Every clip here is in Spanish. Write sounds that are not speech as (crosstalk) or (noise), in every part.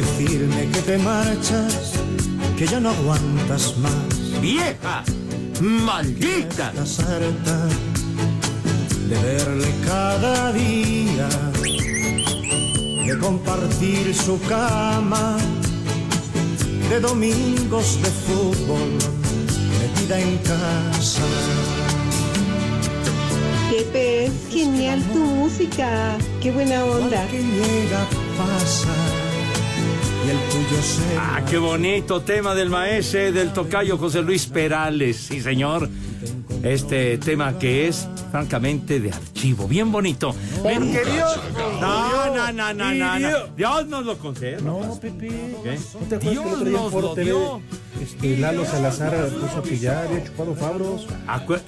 Decirme que te marchas, que ya no aguantas más. ¡Vieja! ¡Maldita! Estás harta de verle cada día, de compartir su cama, de domingos de fútbol, metida en casa. Pepe, genial tu música. Qué buena onda. Que llega, pasa, y el tuyo se Ah, qué bonito tema del maese del tocayo José Luis Perales, sí señor. Este tema que es francamente de archivo, bien bonito. Pero que Dios. No, no, no, no, no, no. Dios nos lo conceda. No, Pepe. ¿Qué? ¿No te acuerdas que el Dios otro día en Foro TV, este, Lalo Salazar puso que ya había chupado Fabros? Acué-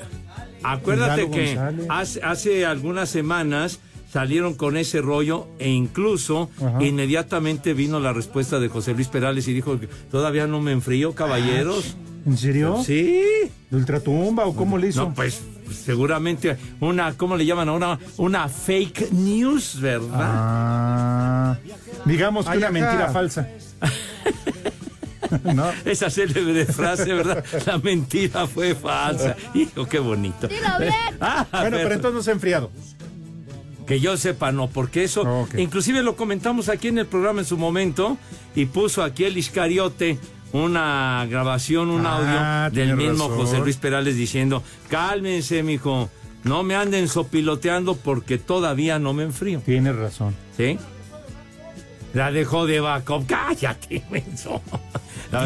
Acuérdate que hace, hace algunas semanas salieron con ese rollo e incluso Ajá. inmediatamente vino la respuesta de José Luis Perales y dijo que todavía no me enfrío, caballeros. ¿En serio? Sí. ¿De ultratumba o cómo le hizo? No, pues seguramente una, ¿cómo le llaman ahora? Una fake news, ¿verdad? Ah, digamos que Ay, una mentira falsa. (laughs) no. Esa célebre frase, ¿verdad? La mentira fue falsa. Hijo, qué bonito. Ah, bueno, pero ver. entonces no se ha enfriado. Que yo sepa, no, porque eso, inclusive lo comentamos aquí en el programa en su momento, y puso aquí el Iscariote una grabación, un Ah, audio del mismo razón. José Luis Perales diciendo, cálmense, mijo, no me anden sopiloteando porque todavía no me enfrío. Tienes razón. ¿Sí? La dejó de backup. Cállate, menso.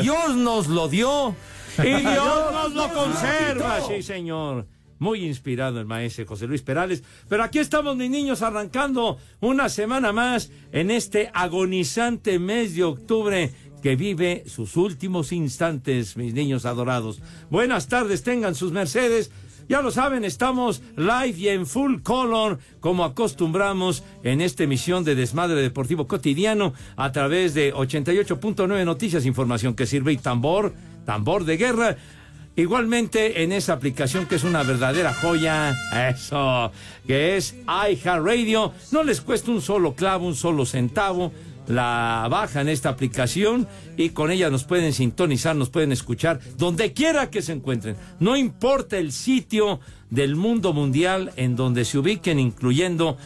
Dios nos lo dio (laughs) y Dios nos lo conserva, sí, señor. Muy inspirado el maestro José Luis Perales. Pero aquí estamos, mis niños, arrancando una semana más en este agonizante mes de octubre que vive sus últimos instantes, mis niños adorados. Buenas tardes, tengan sus mercedes. Ya lo saben, estamos live y en full color, como acostumbramos en esta emisión de Desmadre Deportivo Cotidiano, a través de 88.9 Noticias, información que sirve y tambor, tambor de guerra. Igualmente en esa aplicación que es una verdadera joya, eso, que es iHeartRadio, no les cuesta un solo clavo, un solo centavo, la bajan esta aplicación y con ella nos pueden sintonizar, nos pueden escuchar donde quiera que se encuentren. No importa el sitio del mundo mundial en donde se ubiquen, incluyendo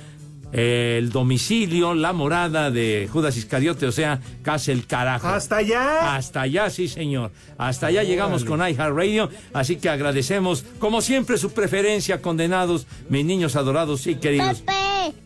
el domicilio, la morada de Judas Iscariote, o sea, casi el carajo. ¿Hasta allá? Hasta allá, sí, señor. Hasta allá llegamos con iHeartRadio, así que agradecemos, como siempre, su preferencia, condenados, mis niños adorados y queridos.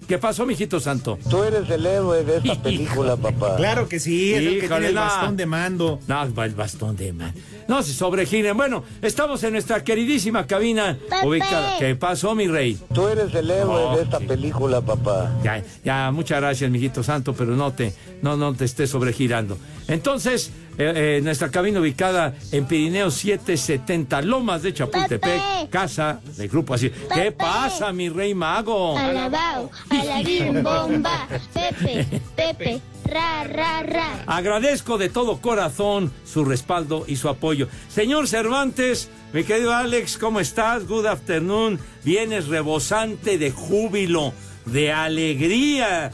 ¿Qué pasó, mijito santo? Tú eres el héroe de esta (laughs) película, papá. Claro que sí, es el que tiene el no. bastón de mando. No, el bastón de mando. No se sobregiren. Bueno, estamos en nuestra queridísima cabina ubicada. ¿Qué pasó, mi rey? Tú eres el héroe Oh, de esta película, papá. Ya, ya, muchas gracias, mijito santo, pero no te, no, no te estés sobregirando. Entonces, Eh, eh, nuestra cabina ubicada en Pirineo 770, Lomas de Chapultepec, Pepe. casa del grupo así. ¿Qué pasa, mi rey mago? Alabao, alabim, (laughs) bomba. Pepe, Pepe, ra, ra, ra. Agradezco de todo corazón su respaldo y su apoyo. Señor Cervantes, mi querido Alex, ¿cómo estás? Good afternoon. Vienes rebosante de júbilo, de alegría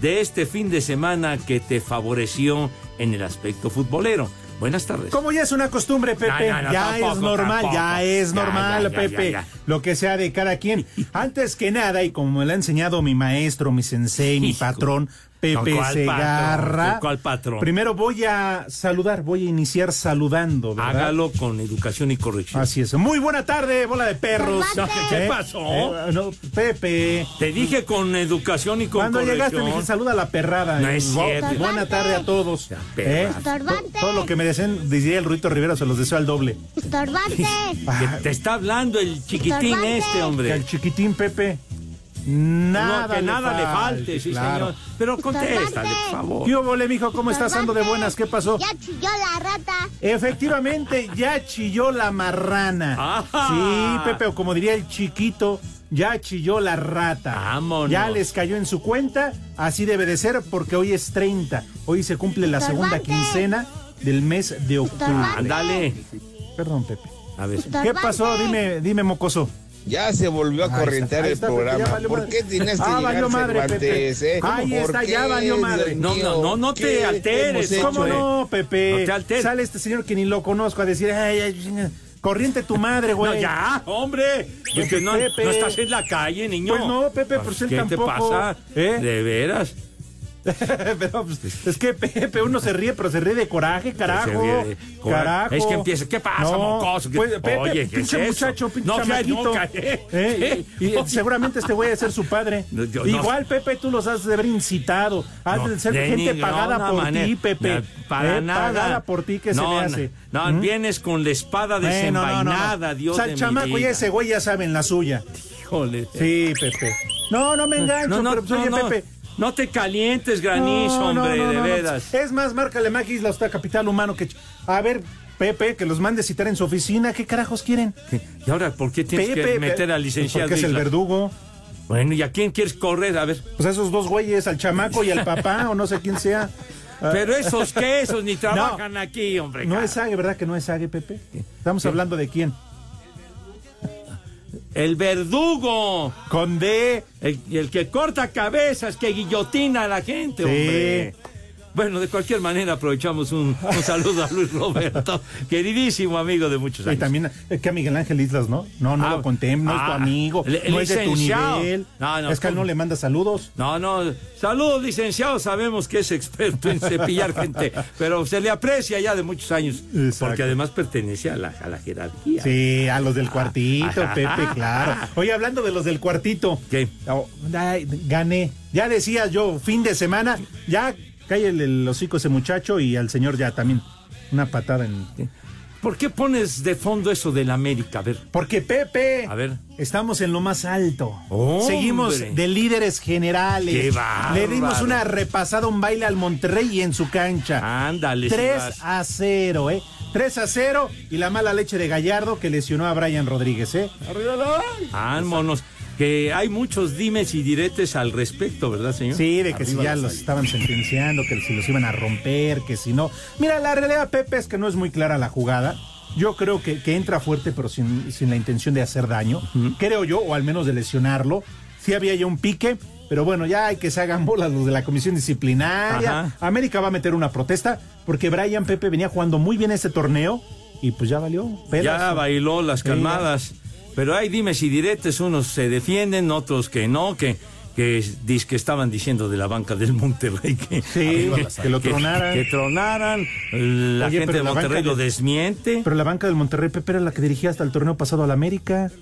de este fin de semana que te favoreció en el aspecto futbolero. Buenas tardes. Como ya es una costumbre, Pepe, No, no, no, ya tampoco, es normal, ya es normal, ya, ya, Pepe, ya, ya. lo que sea de cada quien. (laughs) Antes que nada, y como me lo ha enseñado mi maestro, mi sensei, mi patrón, Pepe No, ¿cuál Segarra. patrón? ¿Cuál patrón? Primero voy a saludar, voy a iniciar saludando, ¿verdad? Hágalo con educación y corrección. Así es. Muy buena tarde, bola de perros. No, ¿Qué pasó? Eh, no, Pepe. Te dije con educación y con Cuando corrección. llegaste me dije saluda a la perrada. No es cierto. Buena tarde a todos. ¿Eh? Estorbante. Todo lo que me deseen, diría el Ruito Rivera, se los deseo al doble. Estorbante. (laughs) Que te está hablando el chiquitín Estorbante. este, hombre. al chiquitín Pepe. Nada, no, que nada le falte, sí, claro. señor. Pero contéstale, Estorbante. por favor. ¿Qué hubo, mijo? ¿Cómo estás? Ando de buenas, ¿qué pasó? Ya chilló la rata. Efectivamente, ya chilló la marrana. Ajá. Sí, Pepe, o como diría el chiquito, ya chilló la rata. Vámonos. Ya les cayó en su cuenta, así debe de ser porque hoy es 30. Hoy se cumple la segunda Estorbante. quincena del mes de octubre. Ándale. Perdón, Pepe. A ver. ¿Qué pasó? Dime, dime, mocoso. Ya se volvió a ahí el programa. valió ¿Por qué tienes que Ah, llegar valió madre, Cervantes, Pepe. eh? Ahí ¿Por está, qué, ya valió madre. No, mío? no, no, no te ¿Qué alteres, ¿Cómo hecho? no, Pepe? No te alteres. Sale este señor que ni lo conozco a decir, ay, ay, corriente tu madre, güey. No, ya, hombre. Es que no, no estás en la calle, niño. Pues no, Pepe, pues él ¿Qué tampoco. te pasa? ¿Eh? De veras. (laughs) pero pues, es que Pepe, uno se ríe, pero se ríe de coraje, carajo. Se ríe de coraje. Carajo. Es que empieza, ¿qué pasa, No, mocoso? ¿Qué- pues, Pepe, Oye, ¿qué pinche es muchacho, pinche No, chamaquito. no, cállate. ¿Eh? Y, seguramente este güey a ser su padre. (laughs) Yo Igual, Pepe, tú los has de haber incitado. Has de ser de gente pagada por manera. ti, Pepe. Para ¿Eh? nada. Pagada por ti, ¿qué se le hace? No, ¿Mm? vienes con la espada desenvainada, Dios O sea, chamaco y ese güey ya saben la suya. Híjole. Sí, Pepe. No, no me engancho, No, no, pero pues, no, oye. Pepe. No te calientes, granizo, No, hombre, no, no, de veras. Es más, márcale Mac Isla, usted capital humano que... A ver, Pepe, que los mande citar en su oficina. ¿Qué carajos quieren? ¿Y ahora por qué tienes Pepe, que meter al licenciado? Porque es el verdugo. Bueno, ¿y a quién quieres correr? A ver. Pues a esos dos güeyes, al chamaco y al papá, o no sé quién sea. (laughs) Pero esos quesos ni (laughs) trabajan aquí, hombre. No cara. es Sague, ¿verdad que no es Sague, Pepe? Estamos hablando de quién. El verdugo. Con D. El, el que corta cabezas, que guillotina a la gente, Sí. hombre. Bueno, de cualquier manera aprovechamos un, un saludo a Luis Roberto, queridísimo amigo de muchos Y años. también eh, que a Miguel Ángel Islas, ¿no? No, no Ah, lo contemplo, no es tu ah, amigo, el- no el es de tu licenciado. nivel. No, no, es que él no le manda saludos. No, no, saludos licenciado, sabemos que es experto en cepillar gente, pero se le aprecia ya de muchos años, Exacto. porque además pertenece a la, a la jerarquía. Sí, a los del cuartito, ah, Pepe, (laughs) claro. Oye, hablando de los del cuartito. ¿Qué? Oh, gané. Ya decía yo, fin de semana, ya cae el, el hocico ese muchacho y al señor ya también. Una patada en. ¿Por qué pones de fondo eso del América? A ver, Porque Pepe, A ver. estamos en lo más alto. ¡Hombre! Seguimos de líderes generales. ¡Qué bárbaro! Le dimos una repasada, un baile al Monterrey y en su cancha. ándale. 3 Silvas. a 0, ¿eh? 3 a 0 y la mala leche de Gallardo que lesionó a Brian Rodríguez, ¿eh? Vámonos. Que hay muchos dimes y diretes al respecto, ¿verdad, señor? Sí, de que si ya los estaban sentenciando, que si los iban a romper, que si no. Mira, la realidad, Pepe, es que no es muy clara la jugada. Yo creo que, que entra fuerte, pero sin, sin la intención de hacer daño. Creo yo, o al menos de lesionarlo. Sí había ya un pique, pero bueno, ya hay que se hagan bolas los de la comisión disciplinaria. Ajá. América va a meter una protesta porque Brian Pepe venía jugando muy bien este torneo y pues ya valió. Ya bailó las Sí, calmadas. Pero hay dimes y diretes, unos se defienden, otros que no, que, que, dis- que estaban diciendo de la banca del Monterrey que, Sí, que lo tronaran. Que tronaran. La Oye, gente de Monterrey lo de- desmiente. Pero la banca del Monterrey, Pepe, era la que dirigía hasta el torneo pasado al América.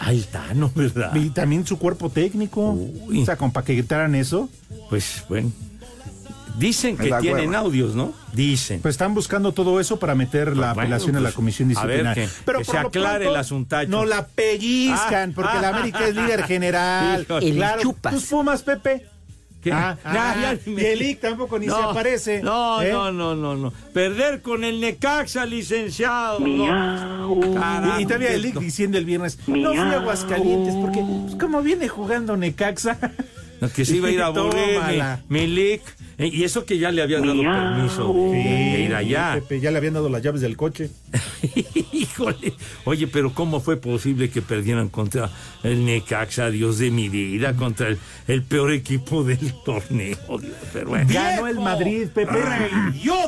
Ahí está, ¿no? (laughs) ¿Verdad? Y también su cuerpo técnico. Uy. O sea, como para que gritaran eso. Pues bueno. Dicen que tienen hueva. audios, ¿no? Dicen. Pues están buscando todo eso para meter la Bueno, apelación a la pues, comisión a ver, disciplinaria. que- que se por aclare el asuntacho. No la pellizcan, Ah, porque ah, la América es líder general. Híjole. claro. chupas. Tus Pumas, Pepe. Ah, (laughs) Ya, ah, ya y el IC tampoco ni se aparece. No, ¿eh? no, no, no, no. Perder con el Necaxa, licenciado. no. Carajo, y, y todavía el IC diciendo el viernes, no fui a Aguascalientes porque, pues, como viene jugando Necaxa. (laughs) No, que se iba a ir a aburrir (laughs) Tómala. mi, mi lic. Eh, Y eso que ya le habían dado permiso de ir allá. Pepe, ya le habían dado las llaves del coche. (laughs) Híjole. Oye, pero ¿cómo fue posible que perdieran contra el Necaxa, Dios de mi vida, contra el, el peor equipo del (laughs) torneo? Pero bueno. Ganó el Madrid, Pepe.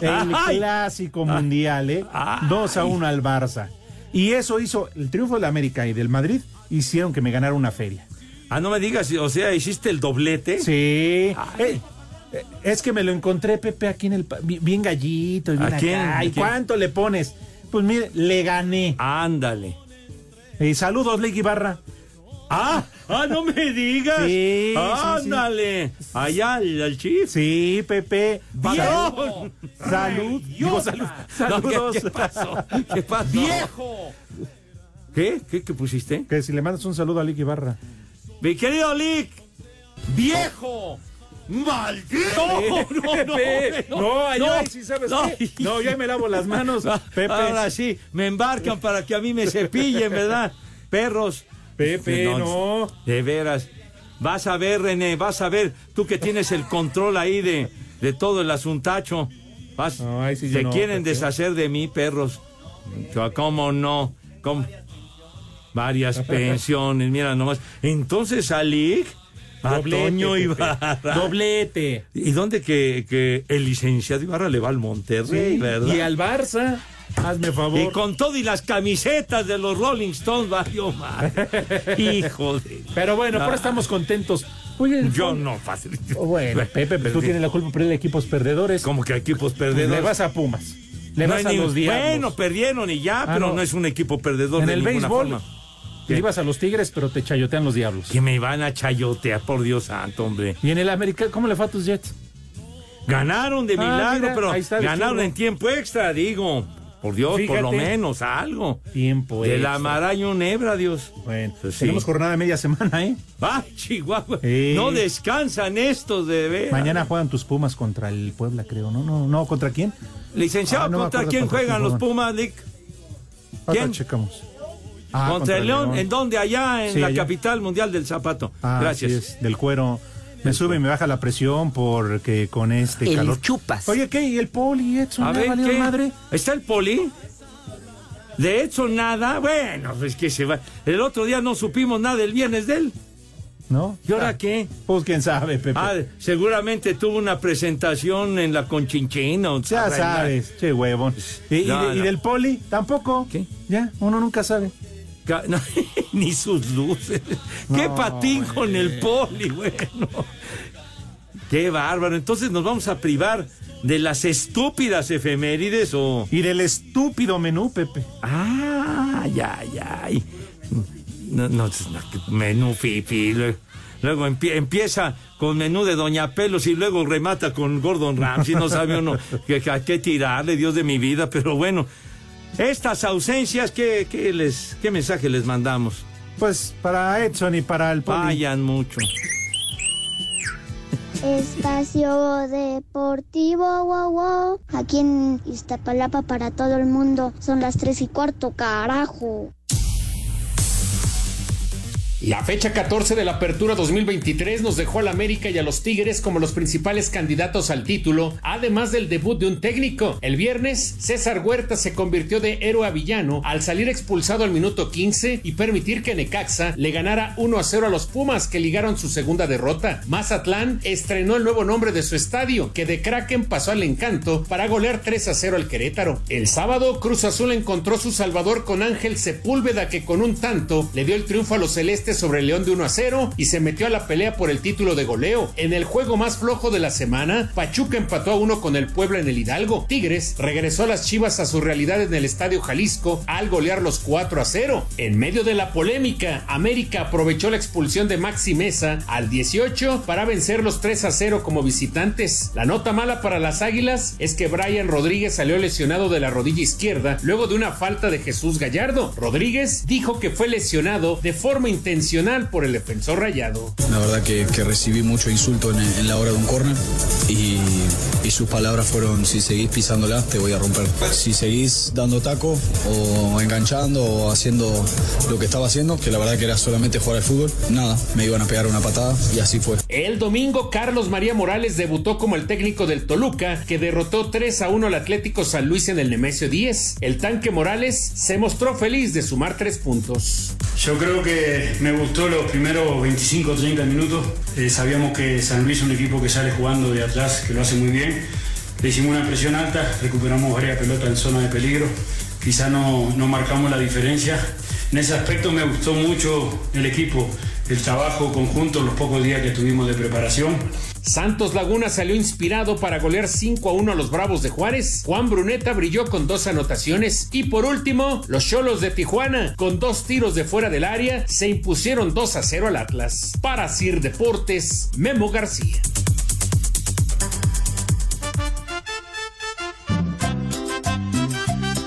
El clásico mundial, ¿eh? 2 a 1 al Barça. Y eso hizo, el triunfo del América y del Madrid hicieron que me ganara una feria. Ah, no me digas, o sea, hiciste el doblete. Sí. Eh, eh, es que me lo encontré, Pepe, aquí en el. Bien gallito bien ¿A quién? acá. ¿A ¿Y quién? cuánto le pones? Pues mire, le gané. Ándale. Saludos, Ley Ibarra. Ah, ah, no me digas. Sí, sí, sí. Ándale. Allá al, al Chief. Sí, Pepe. ¡Viejo! Salud. Digo, salud. No, Saludos. ¿qué, qué pasó? ¿Qué pasó? ¡Viejo! ¿Qué? ¿Qué, qué pusiste? Que si le mandas un saludo a Lick Ibarra. Mi querido Lick. ¡Viejo! ¡Maldito! No, no, (laughs) Pepe, no, sí, ¿sabes qué? (laughs) No, yo ahí me lavo las manos, (laughs) Pepe. Ahora sí, me embarcan para que a mí me cepillen, ¿verdad? Perros. Pepe, no. De veras. Vas a ver, René, vas a ver. Tú que tienes el control ahí de, de todo el asuntacho. Vas, No, sí se no, quieren Pepe. deshacer de mí, perros. ¿Cómo no? ¿Cómo? Varias pensiones, mira nomás. Entonces, Ali, a Doblete, Toño. Ibarra. Doblete. ¿Y dónde que, que el licenciado Ibarra le va al Monterrey, verdad? Y al Barça. Hazme favor. Y con todo y las camisetas de los Rolling Stones, valió mal. (laughs) Hijo de. Pero bueno, Ah. ahora estamos contentos. Oye, Yo no, fácil. Oh, Bueno, Pepe, pues tú tienes la culpa por el equipos perdedores. Como que equipos Pues perdedores. Le vas a Pumas. Le No vas a ni- los. Bueno, perdieron y ya, Ah, pero no. no. es un equipo perdedor en de el ninguna béisbol. forma. ¿Qué? ibas a los Tigres, pero te chayotean los diablos. Que me van a chayotear, por Dios santo, hombre. Y en el América, ¿cómo le fue a tus Jets? Ganaron de Ah, milagro, mira, pero está ganaron en tiempo extra, digo. Por Dios, por lo menos, algo. Tiempo De extra. la maraña un hebra, Dios. Bueno, Pues sí. tenemos jornada de media semana, ¿eh? Ah, (laughs) Chihuahua. No descansan estos de. Mañana juegan tus Pumas contra el Puebla, creo. No, no, no, ¿contra quién? Licenciado, Ah, no ¿contra quién contra juegan los. Pumas? Ahorita ¿Quién? checamos. Ah, contra, el León. ¿En dónde? Allá en Sí, la allá. capital mundial del zapato. Ah, Gracias. es, del cuero. Me sube y me baja la presión porque con este El calor. chupas. Oye, ¿qué? ¿Y el poli, Edson? A ¿Ya ver, valió ¿qué? madre? ¿Está el poli? De hecho, nada. Bueno, pues que se va. El otro día no supimos nada el viernes de él. ¿No? ¿Y ahora Ah, qué? Pues quién sabe, Pepe. Ah, seguramente tuvo una presentación en la Conchinchina. o ya sabes, che huevón. ¿Y, y No, del poli? Tampoco. ¿Qué? Ya, uno nunca sabe. (laughs) No, ni sus luces. Qué patín con el poli, bueno. Qué bárbaro. Entonces nos vamos a privar de las estúpidas efemérides o. Y del estúpido menú, Pepe. Ah, ya, ya. No, no, menú fifi. Luego, luego empie- empieza con menú de Doña Pelos y luego remata con Gordon Ramsay. No sabe uno (laughs) a qué tirarle, Dios de mi vida. Pero bueno, estas ausencias, ¿qué, qué les, qué mensaje les mandamos? Pues para Edson y para el poli. Vayan mucho. Espacio Deportivo, wow, wow. Aquí en Iztapalapa para todo el mundo son las tres y cuarto, carajo. La fecha 14 de la Apertura 2023 nos dejó al América y a los Tigres como los principales candidatos al título, además del debut de un técnico. El viernes, César Huerta se convirtió de héroe a villano al salir expulsado al minuto 15 y permitir que Necaxa le ganara 1 a 0 a los Pumas que ligaron su segunda derrota. Mazatlán estrenó el nuevo nombre de su estadio, que de Kraken pasó al encanto para golear 3 a 0 al Querétaro. El sábado, Cruz Azul encontró su salvador con Ángel Sepúlveda que con un tanto le dio el triunfo a los celestes sobre el León de 1 a 0 y se metió a la pelea por el título de goleo. En el juego más flojo de la semana, Pachuca empató a uno con el Puebla en el Hidalgo. Tigres regresó a las Chivas a su realidad en el Estadio Jalisco al golear los 4 a 0. En medio de la polémica, América aprovechó la expulsión de Maxi Mesa al 18 para vencer los 3 a 0 como visitantes. La nota mala para las Águilas es que Brian Rodríguez salió lesionado de la rodilla izquierda luego de una falta de Jesús Gallardo. Rodríguez dijo que fue lesionado de forma intencional intencional por el defensor rayado. La verdad que, que recibí mucho insulto en, en, la hora de un córner y, y, sus palabras fueron, si seguís pisándola, te voy a romper. Si seguís dando taco o enganchando o haciendo lo que estaba haciendo, que la verdad que era solamente jugar al fútbol, nada, me iban a pegar una patada y así fue. El domingo, Carlos María Morales debutó como el técnico del Toluca, que derrotó 3 a 1 al Atlético San Luis en el Nemesio 10. El tanque Morales se mostró feliz de sumar tres puntos. Yo creo que me gustó los primeros 25 o 30 minutos. Eh, sabíamos que San Luis es un equipo que sale jugando de atrás, que lo hace muy bien. Le hicimos una presión alta, recuperamos varias pelotas en zona de peligro. Quizá no, no marcamos la diferencia. En ese aspecto me gustó mucho el equipo, el trabajo conjunto, los pocos días que tuvimos de preparación. Santos Laguna salió inspirado para golear 5 a 1 a los Bravos de Juárez. Juan Bruneta brilló con dos anotaciones. Y por último, los Cholos de Tijuana, con dos tiros de fuera del área, se impusieron 2 a 0 al Atlas. Para Sir Deportes, Memo García.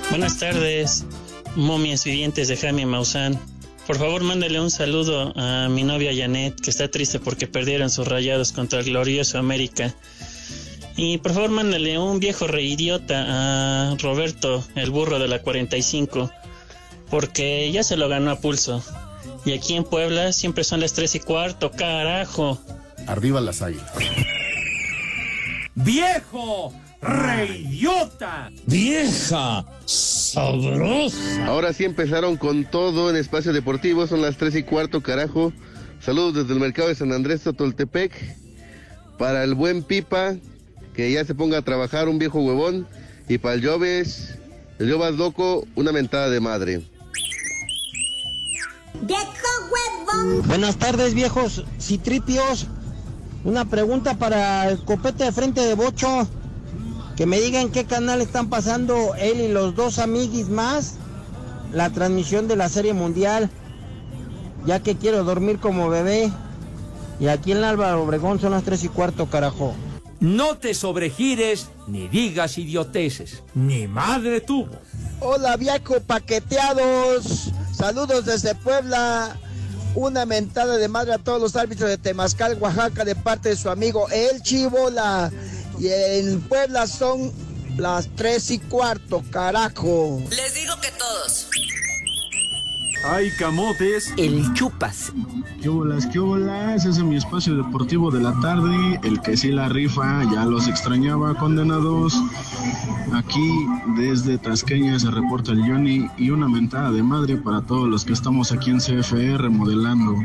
Buenas tardes, momias vivientes de Jaime Maussan. Por favor, mándale un saludo a mi novia Janet, que está triste porque perdieron sus rayados contra el glorioso América. Y por favor, mándale un viejo reidiota a Roberto, el burro de la 45, porque ya se lo ganó a pulso. Y aquí en Puebla siempre son las 3 y cuarto, carajo. Arriba las águilas. ¡Viejo! ¡Reidiota! ¡Vieja! ¡Sabrosa! Ahora sí empezaron con todo en Espacio Deportivo, son las 3 y cuarto, carajo. Saludos desde el mercado de San Andrés Totoltepec. Para el buen Pipa, que ya se ponga a trabajar, un viejo huevón. Y para el Lloves, el Llobas Loco, una mentada de madre. ¡Viejo huevón! Buenas tardes, viejos citripios. Una pregunta para el copete de frente de Bocho. Que me digan qué canal están pasando él y los dos amiguis más la transmisión de la Serie Mundial. Ya que quiero dormir como bebé. Y aquí en Álvaro Obregón son las tres y cuarto, carajo. No te sobregires ni digas idioteces. Ni madre tuvo. Hola, viejo paqueteados. Saludos desde Puebla. Una mentada de madre a todos los árbitros de Temazcal, Oaxaca, de parte de su amigo El Chivola. Y en Puebla son las tres y cuarto, carajo. Les digo que todos. Ay, camotes. El chupas. ¿Qué bolas, qué bolas? Ese es mi espacio deportivo de la tarde. El que sí la rifa, ya los extrañaba, condenados. Aquí desde Tasqueña se reporta el Johnny y una mentada de madre para todos los que estamos aquí en CFR modelando.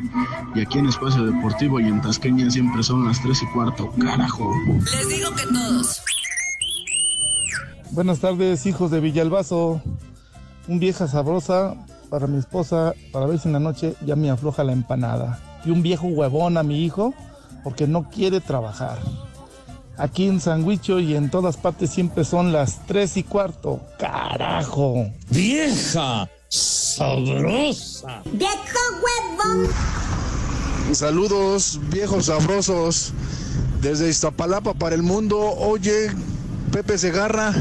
Y aquí en Espacio Deportivo y en Tasqueña siempre son las tres y cuarto, carajo. Les digo que todos. Buenas tardes, hijos de Villalbazo. Un vieja sabrosa para mi esposa, para ver si en la noche ya me afloja la empanada. Y un viejo huevón a mi hijo, porque no quiere trabajar. Aquí en Sandwicho y en todas partes siempre son las tres y cuarto. ¡Carajo! ¡Vieja! ¡Sabrosa! ¡Viejo huevón! Saludos, viejos sabrosos. Desde Iztapalapa para el mundo. Oye, Pepe Segarra,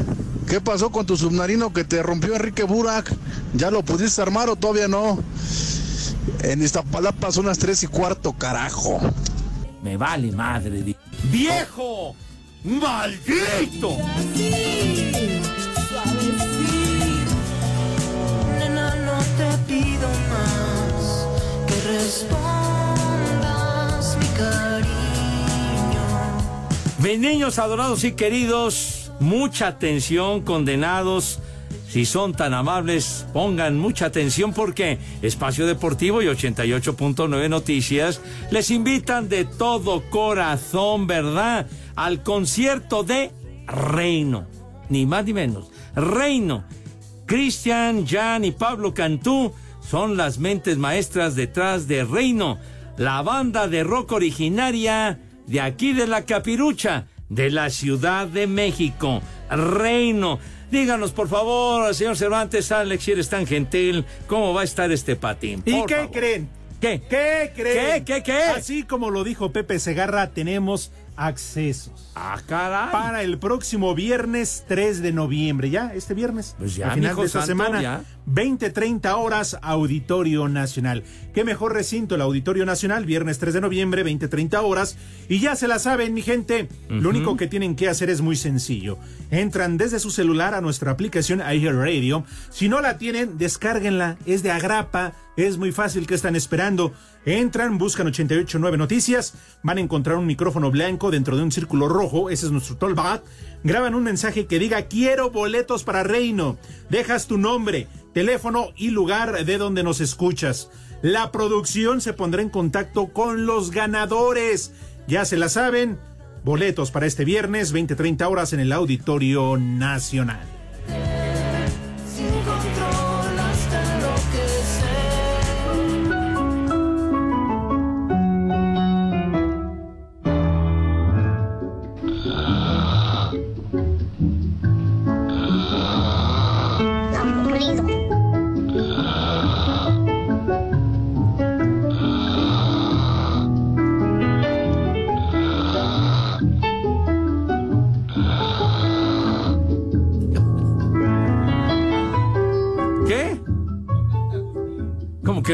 ¿qué pasó con tu submarino que te rompió Enrique Burak? ¿Ya lo pudiste armar o todavía no? En Iztapalapa son las tres y cuarto, carajo. Me vale madre. ¡Viejo! ¡Maldito! Nena, no te pido más que respondas mi cariño. Mis niños adorados y queridos, mucha atención, condenados. Si son tan amables, pongan mucha atención porque Espacio Deportivo y 88.9 Noticias les invitan de todo corazón, ¿verdad? Al concierto de Reino. Ni más ni menos. Reino. Cristian, Jan y Pablo Cantú son las mentes maestras detrás de Reino, la banda de rock originaria de aquí de la Capirucha, de la Ciudad de México. Reino. Díganos, por favor, señor Cervantes, Alex, si eres tan gentil, ¿cómo va a estar este patín? ¿Y Por qué favor. creen? ¿Qué? ¿Qué creen? ¿Qué? ¿Qué? ¿Qué? Así como lo dijo Pepe Segarra, tenemos accesos. Ah, caray. Para el próximo viernes 3 de noviembre, ya, este viernes. Pues ya, a final de esta santo, semana. ya. 20, 30 horas, Auditorio Nacional. Qué mejor recinto el Auditorio Nacional, viernes 3 de noviembre, 20, 30 horas. Y ya se la saben, mi gente. Lo único que tienen que hacer es muy sencillo. Entran desde su celular a nuestra aplicación iHeartRadio. Si no la tienen, descárguenla. Es de agrapa. Es muy fácil que están esperando. Entran, buscan 889 Noticias, van a encontrar un micrófono blanco dentro de un círculo rojo, ese es nuestro tollback. Graban un mensaje que diga quiero boletos para Reino. Dejas tu nombre, teléfono y lugar de donde nos escuchas. La producción se pondrá en contacto con los ganadores. Ya se la saben. Boletos para este viernes, 20-30 horas en el Auditorio Nacional.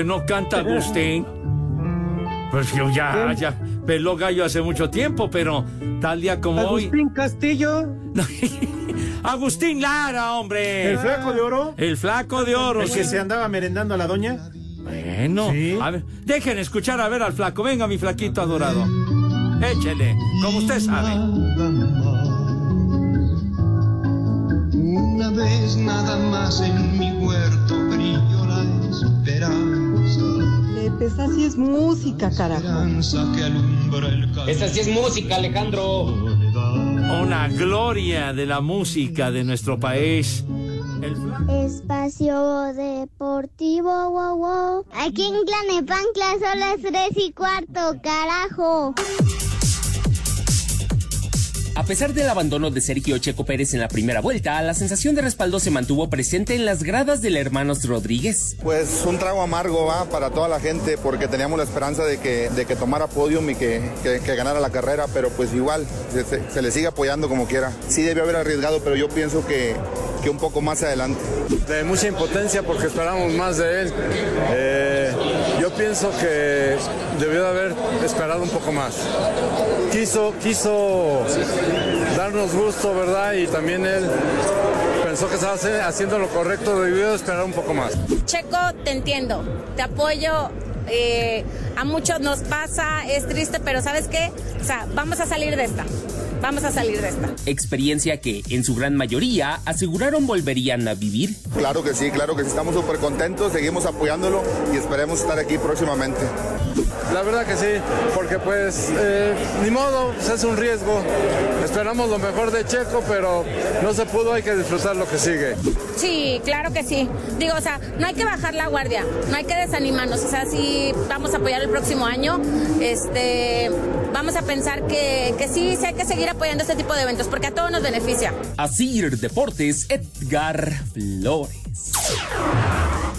¿Cómo que no canta Agustín? Pues yo ya, ya peló gallo hace mucho tiempo, pero tal día como hoy. Agustín Castillo. (laughs) Agustín Lara, hombre. ¿El flaco de oro? El flaco de oro. ¿El que sí. se andaba merendando a la doña? Bueno, a ver, dejen escuchar a ver al flaco. Venga, mi flaquito adorado. Échele, como usted sabe. Una vez nada más en mi huerto brilló la esperanza. Pepe, esa sí es música, carajo. Esa sí es música, Alejandro. Una gloria de la música de nuestro país. El Espacio Deportivo, wow, wow. Aquí en Tlanepancla son las tres y cuarto, carajo. A pesar del abandono de Sergio Checo Pérez en la primera vuelta, la sensación de respaldo se mantuvo presente en las gradas del Hermanos Rodríguez. Pues un trago amargo va para toda la gente porque teníamos la esperanza de que, de que tomara podium y que, que- que ganara la carrera, pero pues igual se, se- se le sigue apoyando como quiera. Sí debió haber arriesgado, pero yo pienso que, que un poco más adelante. de mucha impotencia porque esperamos más de él. Eh, yo pienso que debió de haber esperado un poco más. Quiso, quiso darnos gusto, ¿verdad? Y también él pensó que estaba haciendo lo correcto, debió de esperar un poco más. Checo, te entiendo, te apoyo. eh, a muchos nos pasa, es triste, pero ¿sabes qué? O sea, vamos a salir de esta. Vamos a salir de esta. Experiencia que, en su gran mayoría, aseguraron volverían a vivir. Claro que sí, claro que sí, estamos súper contentos, seguimos apoyándolo y esperemos estar aquí próximamente. La verdad que sí, porque pues eh, ni modo, pues, es un riesgo. Esperamos lo mejor de Checo, pero no se pudo, hay que disfrutar lo que sigue. Sí, claro que sí. Digo, o sea, no hay que bajar la guardia, no hay que desanimarnos. O sea, sí vamos a apoyar el próximo año. Este, vamos a pensar que, que sí, sí hay que seguir apoyando este tipo de eventos porque a todos nos beneficia. Asir Deportes, Edgar Flores.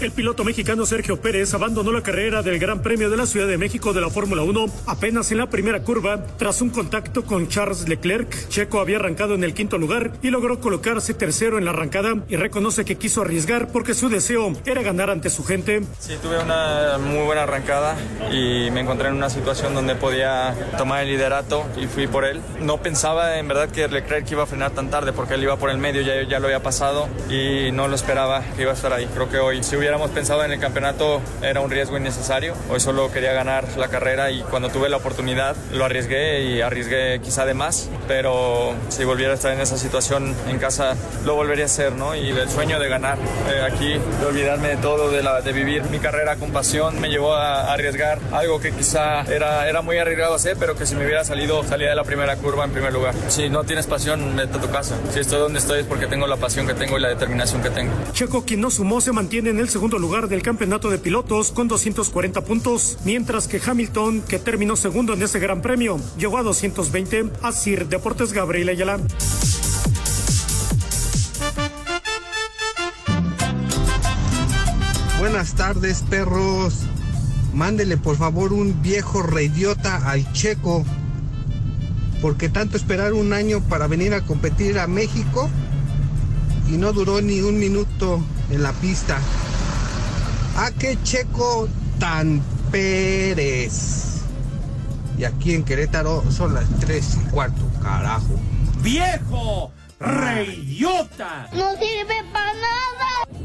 El piloto mexicano Sergio Pérez abandonó la carrera del Gran Premio de la Ciudad de México de la Fórmula 1 apenas en la primera curva tras un contacto con Charles Leclerc. Checo había arrancado en el quinto lugar y logró colocarse tercero en la arrancada y reconoce que quiso arriesgar porque su deseo era ganar ante su gente. Sí, tuve una muy buena arrancada y me encontré en una situación donde podía tomar el liderato y fui por él. No pensaba en verdad que Leclerc iba a frenar tan tarde porque él iba por el medio, ya, ya lo había pasado y no lo esperaba que iba a estar ahí. Creo que hoy si hubiéramos pensado en el campeonato era un riesgo innecesario. Hoy solo quería ganar la carrera y cuando tuve la oportunidad lo arriesgué y arriesgué quizá de más, pero si volviera a estar en esa situación en casa lo volvería a hacer, ¿no? Y el sueño de ganar eh, aquí, de olvidarme de todo, de, la, de vivir mi carrera con pasión, me llevó a, arriesgar algo que quizá era, era muy arriesgado hacer, pero que si me hubiera salido, salía de la primera curva en primer lugar. Si no tienes pasión, vete a tu casa. Si estoy donde estoy es porque tengo la pasión que tengo y la determinación que tengo. Checo, quien no sumó, se mantiene en el segundo lugar del campeonato de pilotos con 240 puntos, mientras que Hamilton, que terminó segundo en ese gran premio, llegó a 220. Asir Deportes Gabriel Ayala. Buenas tardes, perros. Mándele por favor un viejo reidiota al checo. porque tanto esperar un año para venir a competir a México y no duró ni un minuto en la pista. ¿A qué checo tan Pérez? Y aquí en Querétaro son las tres y cuarto, carajo. ¡Viejo! ¡Reyota! No sirve para nada.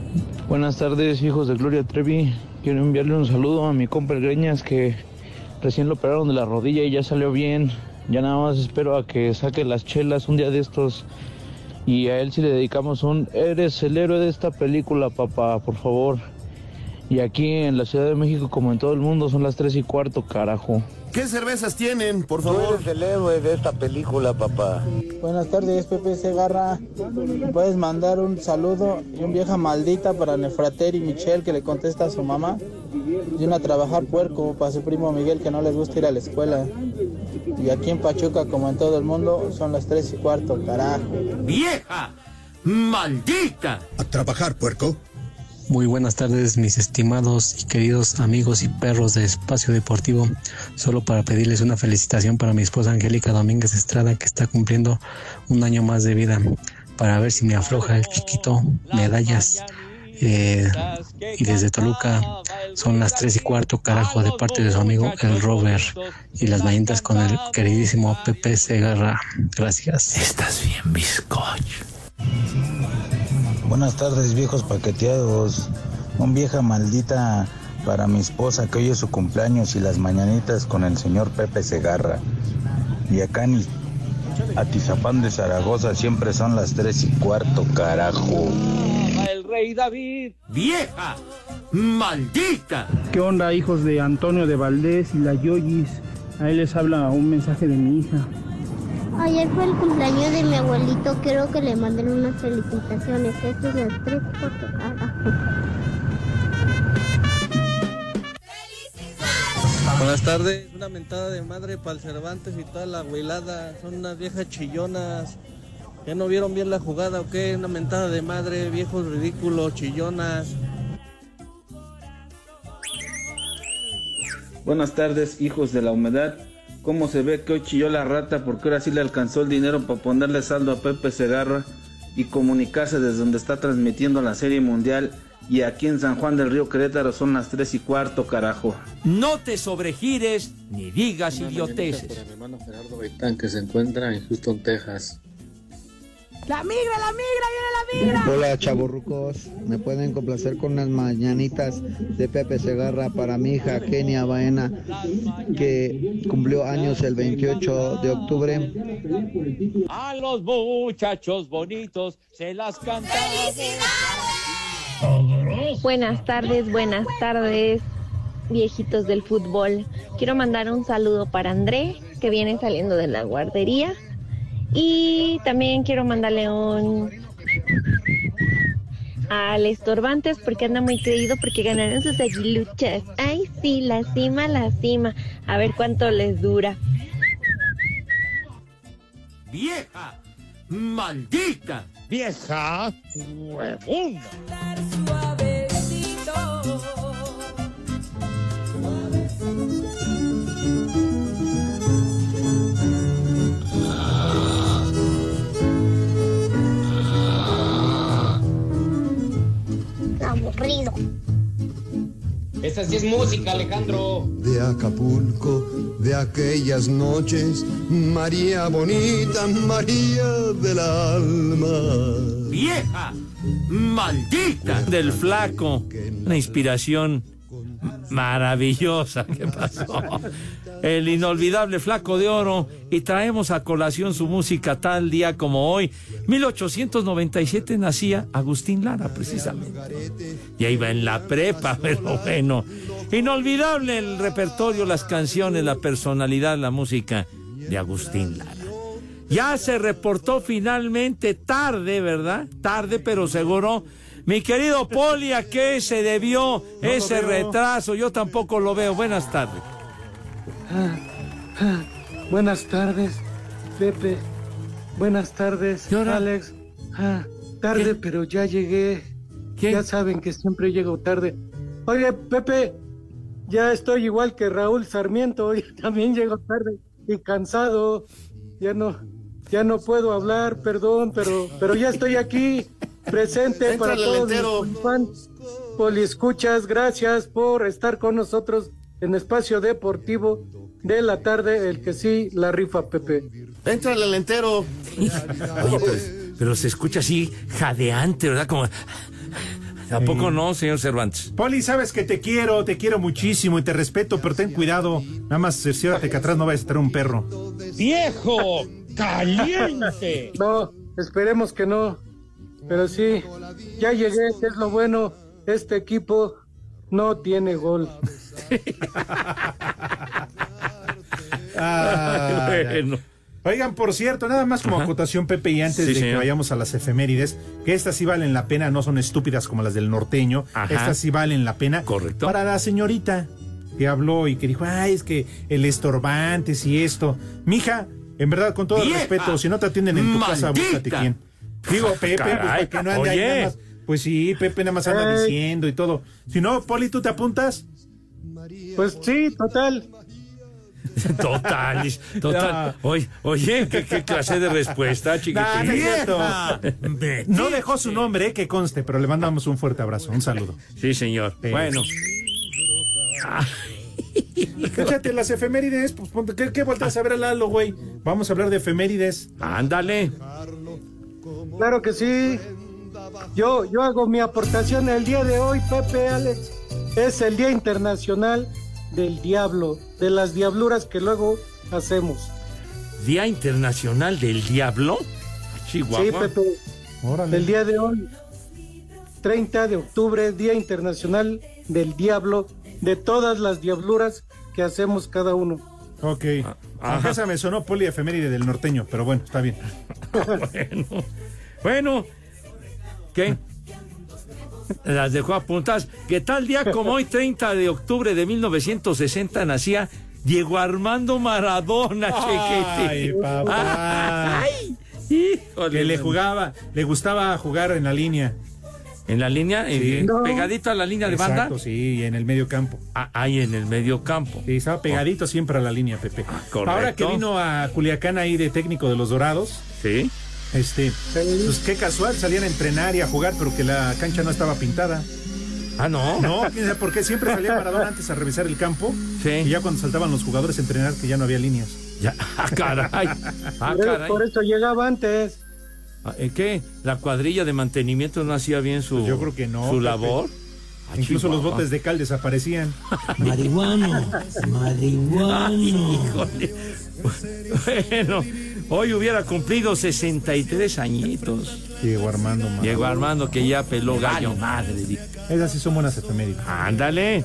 Buenas tardes, hijos de Gloria Trevi. Quiero enviarle un saludo a mi compa el Greñas que recién lo operaron de la rodilla y ya salió bien. Ya nada más espero a que saque las chelas un día de estos. Y a él sí le dedicamos un Eres el héroe de esta película, papá, por favor. Y aquí en la Ciudad de México, como en todo el mundo, son las tres y cuarto, carajo. ¿Qué cervezas tienen, por Tú favor? eres el héroe de esta película, papá. Buenas tardes, Pepe Segarra. ¿Puedes mandar un saludo y un vieja maldita para Nefrater y Michelle que le contesta a su mamá? Y una trabajar puerco para su primo Miguel que no les gusta ir a la escuela. Y aquí en Pachuca, como en todo el mundo, son las tres y cuarto, carajo. ¡Vieja! ¡Maldita! A trabajar, puerco. Muy buenas tardes, mis estimados y queridos amigos y perros de Espacio Deportivo. Solo para pedirles una felicitación para mi esposa Angélica Domínguez Estrada, que está cumpliendo un año más de vida, para ver si me afloja el chiquito medallas. Eh, y desde Toluca son las tres y cuarto, carajo, de parte de su amigo el Robert. Y las mañanitas con el queridísimo Pepe Segarra. Gracias. Estás bien, bizcocho. Buenas tardes, viejos paqueteados. Un vieja maldita para mi esposa que hoy es su cumpleaños y las mañanitas con el señor Pepe Segarra. Y acá ni Atizapán de Zaragoza siempre son las tres y cuarto, carajo. El rey David. ¡Vieja! ¡Maldita! ¿Qué onda, hijos de Antonio de Valdés y la Yoyis? Ahí les habla un mensaje de mi hija. Ayer fue el cumpleaños de mi abuelito. Quiero que le manden unas felicitaciones. Esto es las tres carajo. Buenas tardes. Una mentada de madre para el Cervantes y toda la huilada. Son unas viejas chillonas. ¿Ya no vieron bien la jugada o qué? Una mentada de madre, viejos ridículos, chillonas. Buenas tardes, hijos de la humedad. ¿Cómo se ve que hoy chilló la rata? Porque ahora sí le alcanzó el dinero para ponerle saldo a Pepe Segarra y comunicarse desde donde está transmitiendo la Serie Mundial. Y aquí en San Juan del Río Querétaro son las tres y cuarto, carajo. No te sobregires ni digas idioteces. Para mi hermano Gerardo que se encuentra en Houston, Texas. La migra, la migra, viene la migra. Hola, chavorrucos. ¿Me pueden complacer con unas mañanitas de Pepe Segarra para mi hija Kenia Baena, que cumplió años el 28 de octubre? A los muchachos bonitos se las cantamos. Buenas tardes, buenas tardes, viejitos del fútbol. Quiero mandar un saludo para André, que viene saliendo de la guardería. Y también quiero mandarle un al Estorbantes porque anda muy creído porque ganaron sus aguiluchas. Ay, sí, la cima, la cima. A ver cuánto les dura. ¡Vieja! ¡Maldita! Vieja huevona. Aburrido. Esta sí es música, Alejandro. De Acapulco, de aquellas noches, María bonita, María del alma. ¡Vieja! ¡Maldita! Del flaco. Una inspiración maravillosa. ¿Qué pasó? El inolvidable flaco de oro. Y traemos a colación su música tal día como hoy. 1897 nacía Agustín Lara, precisamente. Ya iba en la prepa, (laughs) pero bueno. Inolvidable el repertorio, las canciones, la personalidad, la música de Agustín Lara. Ya se reportó finalmente tarde, ¿verdad? Tarde, pero seguro. Mi querido Poli, ¿a qué se debió ese retraso? Yo tampoco lo veo. Buenas tardes. Ah, ah, buenas tardes, Pepe. Buenas tardes, Alex. Ah, tarde, pero ya llegué. Ya saben que siempre llego tarde. Oye, Pepe, ya estoy igual que Raúl Sarmiento. y (laughs) también llego tarde y cansado. ya no, ya no puedo hablar, perdón, pero, pero ya estoy aquí, presente para todos mis fans. Poliescuchas, gracias por estar con nosotros en Espacio Deportivo de la tarde, el que sí la rifa Pepe. Éntrale al entero. Oye, pero, pero se escucha así jadeante, ¿verdad? Como... ¿A poco no, señor Cervantes? Poli, sabes que te quiero, te quiero muchísimo y te respeto, pero ten cuidado. Nada más cerciórate que atrás no vayas a estar un perro. ¡Viejo! ¡Caliente! No, esperemos que no. Pero sí, ya llegué, que es lo bueno. Este equipo no tiene gol. Ah, Bueno. Oigan, por cierto, nada más como Ajá. acotación, Pepe, y antes Sí, de que vayamos a las efemérides, que estas sí valen la pena, no son estúpidas como las del norteño, Ajá. estas sí valen la pena. Correcto. Para la señorita que habló y que dijo, ay, es que el estorbantes y esto. Mija, en verdad, con todo el respeto, si no te atienden en tu casa, búscate quién. Digo, Pepe, pues, para que no ande ahí nada más. Pues sí, Pepe nada más anda Ay. diciendo y todo. Si no, Poli, ¿tú te apuntas? Pues sí, total. (laughs) Total, total. Oye, oye, ¿qué, qué clase de respuesta, chiquitín? No dejó su nombre, que conste, pero le mandamos un fuerte abrazo, un saludo. Sí, señor. Bueno. Cállate las efemérides, pues ponte, ¿qué, qué volteas a ver a Lalo, güey? Vamos a hablar de efemérides. Ándale. Claro que sí. Yo, yo hago mi aportación el día de hoy, Pepe Alex. Es el Día Internacional del Diablo, de las diabluras que luego hacemos. Día Internacional del Diablo. Chihuahua. Sí, Pepe. Órale. El día de hoy, 30 de octubre, Día Internacional del Diablo, de todas las diabluras que hacemos cada uno. Ok. ajá. Aunque esa me sonó poli efeméride del norteño, pero bueno, está bien. (laughs) Bueno. Bueno. ¿Qué? Las dejó apuntadas. Que tal día como hoy, 30 de octubre de 1960, nacía Diego Armando Maradona, Ay, papá. Ay, híjole. Que le jugaba, le gustaba jugar en la línea. En la línea, eh, No. pegadito a la línea de banda. Sí, en el medio campo. Ah, ahí en el medio campo. Sí, estaba pegadito siempre a la línea, Pepe. Ah, correcto. Ahora que vino a Culiacán ahí de técnico de los Dorados, Sí. Este, pues qué casual, salían a entrenar y a jugar, pero que la cancha no estaba pintada. Ah, no. No, quién sabe por qué siempre salía Maradona antes a revisar el campo. Sí. Y ya cuando saltaban los jugadores a entrenar, que ya no había líneas. Ya. (laughs) Ah, caray. Ah, Por- caray. Por eso llegaba antes. Ah, ¿eh, ¿Qué? ¿La cuadrilla de mantenimiento no hacía bien su, Pues yo creo que no, su labor? Ah, Incluso los botes de cal desaparecían. (laughs) Marihuano, marihuano. Híjole. (laughs) Bueno, hoy hubiera cumplido 63 añitos. Diego Armando. Maradona. Llegó Armando que ya peló gallo. Madre. di- Esas sí son buenas efemérides. Ándale.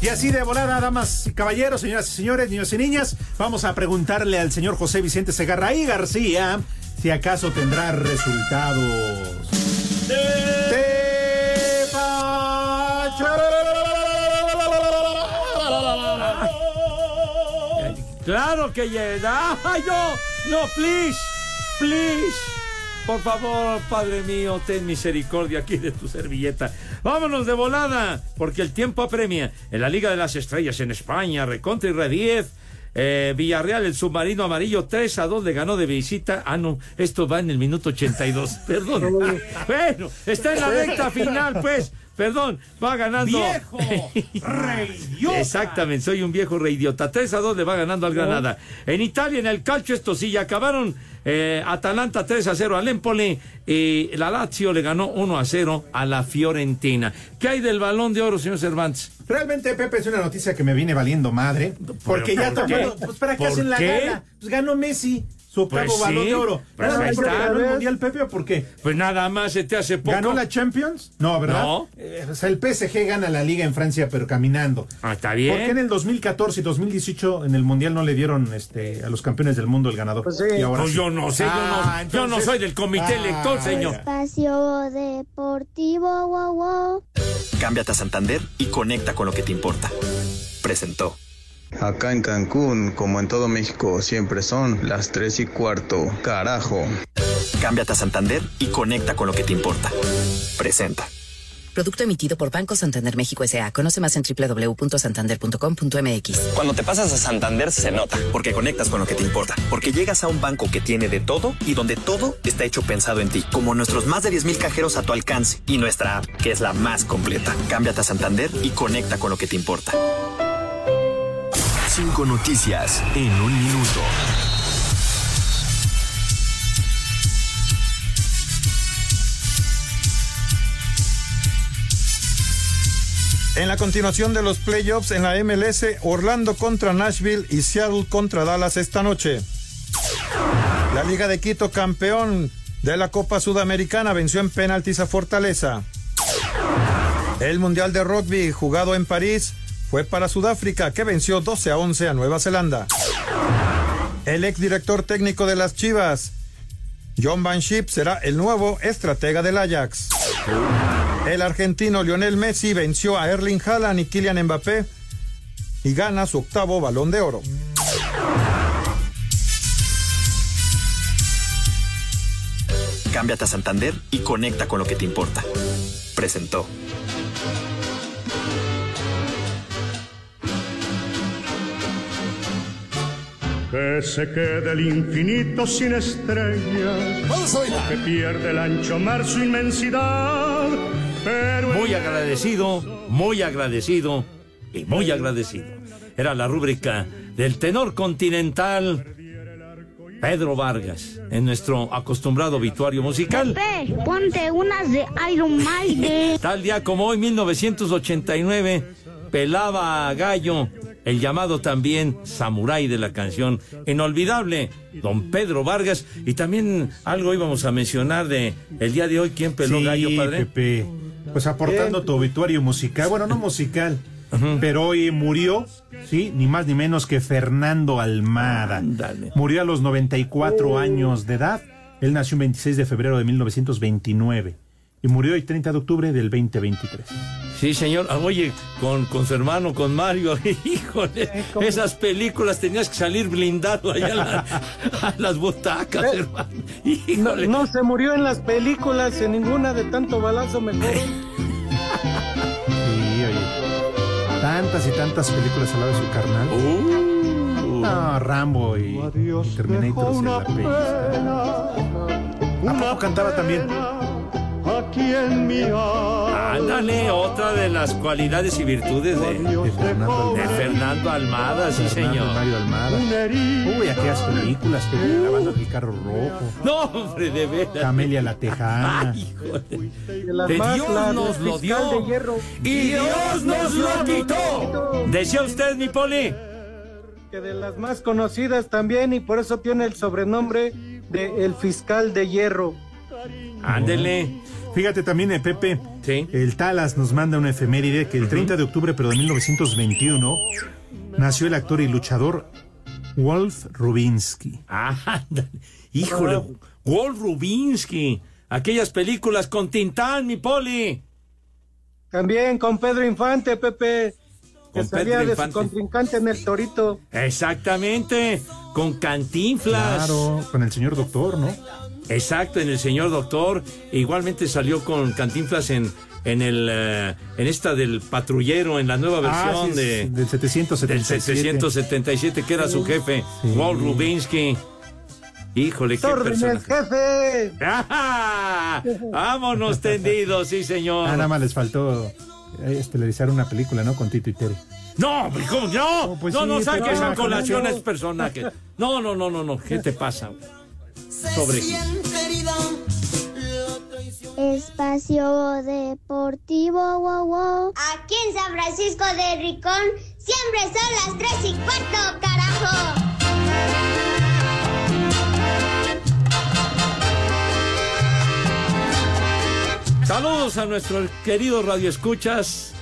Y así de volada, damas y caballeros, señoras y señores, niños y niñas, vamos a preguntarle al señor José Vicente Segarra y García si acaso tendrá resultados. De Claro que llega. ¡Ay, no! No, please. Please. Por favor, Padre mío, ten misericordia aquí de tu servilleta. Vámonos de volada, porque el tiempo apremia. En la Liga de las Estrellas en España, Recontra y Rediez. Eh, Villarreal, el submarino amarillo, 3 a 2 le ganó de visita. Ah, no, esto va en el minuto 82. (laughs) Perdón. (laughs) bueno, está en la recta final, pues. Perdón, va ganando. ¡Viejo reidiota! Exactamente, soy un viejo reidiota. 3 a 2 le va ganando al Granada. En Italia, en el calcio, esto sí, ya acabaron. eh, Atalanta 3 a 0 al Empoli. Y la Lazio le ganó 1 a 0 a la Fiorentina. ¿Qué hay del balón de oro, señor Cervantes? Realmente, Pepe, es una noticia que me viene valiendo madre. Porque ya ¿por qué? tomando. Pues para qué ¿Por hacen la qué? gala. Pues ganó Messi. Su octavo Pues balón sí, de oro. pues ¿Nada ahí más porque está. ganó el Mundial Pepe o por qué? Pues nada más se te hace poco. ¿Ganó la Champions? No, ¿verdad? No. Eh, o sea, el PSG gana la liga en Francia, pero caminando. Ah, está bien. ¿Por qué en el 2014 y 2018 en el Mundial no le dieron este, a los campeones del mundo el ganador? Pues Y ahora Pues sí. yo no sé, yo, Ah, no, yo no entonces- soy del comité Ah, elector, señor. Espacio Deportivo, wow, wow. Cámbiate a Santander y conecta con lo que te importa. Presentó. Acá en Cancún, como en todo México, siempre son las 3 y cuarto. Carajo. Cámbiate a Santander y conecta con lo que te importa. Presenta. Producto emitido por Banco Santander México S.A. Conoce más en www.santander.com.mx. Cuando te pasas a Santander se nota, porque conectas con lo que te importa, porque llegas a un banco que tiene de todo y donde todo está hecho pensado en ti, como nuestros más de 10.000 cajeros a tu alcance y nuestra app, que es la más completa. Cámbiate a Santander y conecta con lo que te importa. Cinco noticias en un minuto. En la continuación de los playoffs en la MLS, Orlando contra Nashville y Seattle contra Dallas esta noche. La Liga de Quito, campeón de la Copa Sudamericana, venció en penaltis a Fortaleza. El Mundial de Rugby, jugado en París, fue para Sudáfrica, que venció 12 a 11 a Nueva Zelanda. El exdirector técnico de las Chivas, John Van Schip, será el nuevo estratega del Ajax. El argentino Lionel Messi venció a Erling Haaland y Kylian Mbappé y gana su octavo balón de oro. Cámbiate a Santander y conecta con lo que te importa. Presentó. Que se quede el infinito sin estrellas. Que pierde el ancho mar su inmensidad. Pero Muy agradecido, muy agradecido y muy agradecido. Era la rúbrica del tenor continental Pedro Vargas en nuestro acostumbrado obituario musical. Pepe, ponte unas de Iron Maiden. Tal día como hoy, 1989, pelaba a gallo el llamado también samurái de la canción inolvidable, don Pedro Vargas. Y también algo íbamos a mencionar de el día de hoy, ¿quién peló Sí, gallo, padre? Pepe. Pues aportando tu obituario musical, bueno, no musical, pero hoy murió, sí, ni más ni menos que Fernando Almada. Murió a los 94 años de edad. Él nació el 26 de febrero de 1929 y murió el 30 de octubre del 2023. Sí, señor. Ah, Oye, con, con su hermano, con Mario, (laughs) híjole, esas películas tenías que salir blindado allá a, la- (laughs) a las butacas, Eh, hermano. No, Híjole. no se murió en las películas, en ninguna de tanto balazo mejor. Sí, oye. Tantas y tantas películas al lado de su carnal. Uh. No, Rambo y, y Terminator la pellizca. ¿A poco cantaba también? Aquí en mi alma. Ándale, otra de las cualidades y virtudes de, De Fernando de Almada. Fernando Almada, sí, Fernando señor. Mario Almada. Uy, aquellas películas, Pepe, lavando el carro rojo. No, hombre, de veras. Camelia la Tejana. Ay. De Dios la nos lo fiscal dio. de hierro. Y Dios nos lo quitó. Decía usted, mi poli. Que de las más conocidas también, y por eso tiene el sobrenombre de El Fiscal de Hierro. Ándele. Fíjate también, eh, Pepe, el Talas nos manda una efeméride que el 30 de octubre pero de 1921 nació el actor y luchador Wolf Rubinsky. Ah, ándale. Híjole, Walt Rubinsky. Aquellas películas con Tintán, mi poli. También con Pedro Infante, Pepe. Que Con salía Pedro de Infante. su contrincante en el Torito. Exactamente, con Cantinflas. Claro, con el señor doctor, ¿no? Exacto, en el señor doctor. Igualmente salió con Cantinflas en, en el eh, en esta del patrullero, en la nueva Ah, versión sí, de, del 777. del 777, que era su jefe, Sí. Walt Rubinsky. Híjole, qué ¡Órdenes, personaje. jefe! (laughs) ¡Ah! Vámonos (laughs) tendidos, sí, señor. Ah, nada más les faltó estelarizar una película, ¿no? Con Tito y Tere. No, ¿cómo? No, pues no, sí, no saques a colación a ese personaje. No, no, no, no, no. ¿Qué te pasa? Sobre. Espacio Deportivo, wow, wow. Aquí en San Francisco de Ricón, siempre son las tres y cuarto, carajo. Saludos a nuestro querido Radio Escuchas,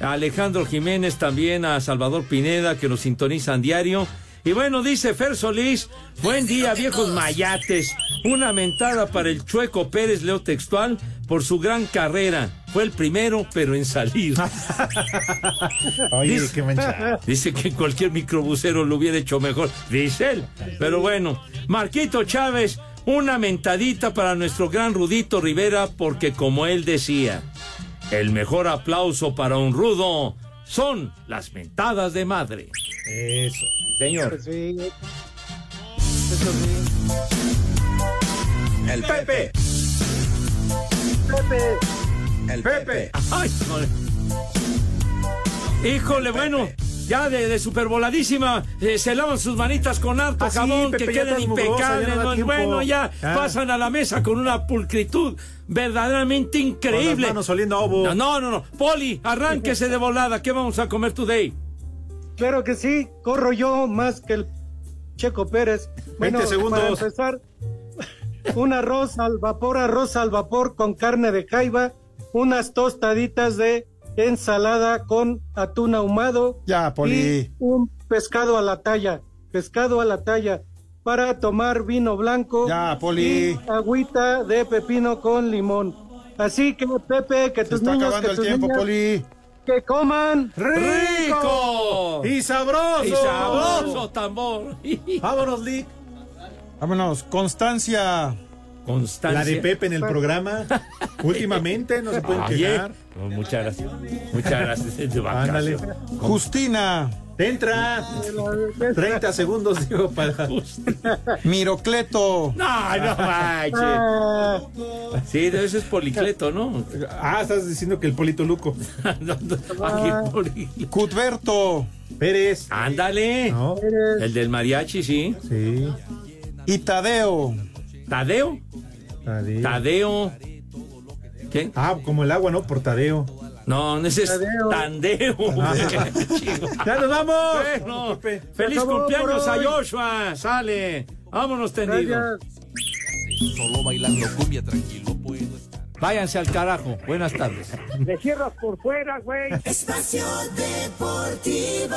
a Alejandro Jiménez, también a Salvador Pineda, que nos sintonizan diario. Y bueno, dice Fer Solís, buen día, viejos mayates. Una mentada para el Chueco Pérez, leo textual, por su gran carrera. Fue el primero, pero en salir. (laughs) Oye, dice, qué manchada. dice que cualquier microbusero lo hubiera hecho mejor, dice él. Pero bueno, Marquito Chávez, una mentadita para nuestro gran Rudito Rivera, porque como él decía, el mejor aplauso para un rudo son las mentadas de madre. Eso. Señor. Sí. Eso sí. El Pepe. Pepe. El Pepe. Ay. Híjole, bueno, ya de, de supervoladísima, eh, se lavan sus manitas con harto Ah, sí, jabón, Pepe, que queden mugrosa, impecables. bueno, ya Ah. pasan a la mesa con una pulcritud verdaderamente increíble. Con las manos oliendo a ovo. No, no, no, no. Poli, arránquese de volada. ¿Qué vamos a comer today? Claro que sí, corro yo más que el Checo Pérez. 20 segundos. Para empezar, un arroz al vapor, arroz al vapor con carne de jaiba, unas tostaditas de ensalada con atún ahumado. Ya, Poli. Y un pescado a la talla, pescado a la talla. Para tomar vino blanco. Ya, Poli. Y agüita de pepino con limón. Así que, Pepe, que Se tus está niños, acabando que el tus tiempo, niñas, Poli. que coman ¡Rico! Y sabroso. ¡Y sabroso, tambor! Vámonos, Lick. Vámonos, Constancia. Constancia. La de Pepe en el programa. Últimamente no se pueden quejar. no, muchas gracias. Muchas gracias. De Ándale. vacación. Justina. Te entra 30 segundos, digo, para. Mirocleto. No, no manches. Ah, Sí, ese es policleto, ¿no? Ah, estás diciendo que el Polito Luco. (laughs) No, no, aquí poli- Cutberto. Pérez. Ándale. No. El del mariachi, sí. Sí. Y Tadeo. Tadeo. Tadeo. Tadeo. ¿Qué? Ah, como el agua, ¿no? Por Tadeo. No, ese es Tadeo. Tandeo. (laughs) Chico. (laughs) ¡Ya nos vamos! Bueno, feliz cumpleaños a. Joshua. Sale. Vámonos tendidos. Solo bailando cumbia tranquilo puedo estar. Váyanse al carajo. Buenas tardes. Le cierras por fuera, güey. Espacio Deportivo.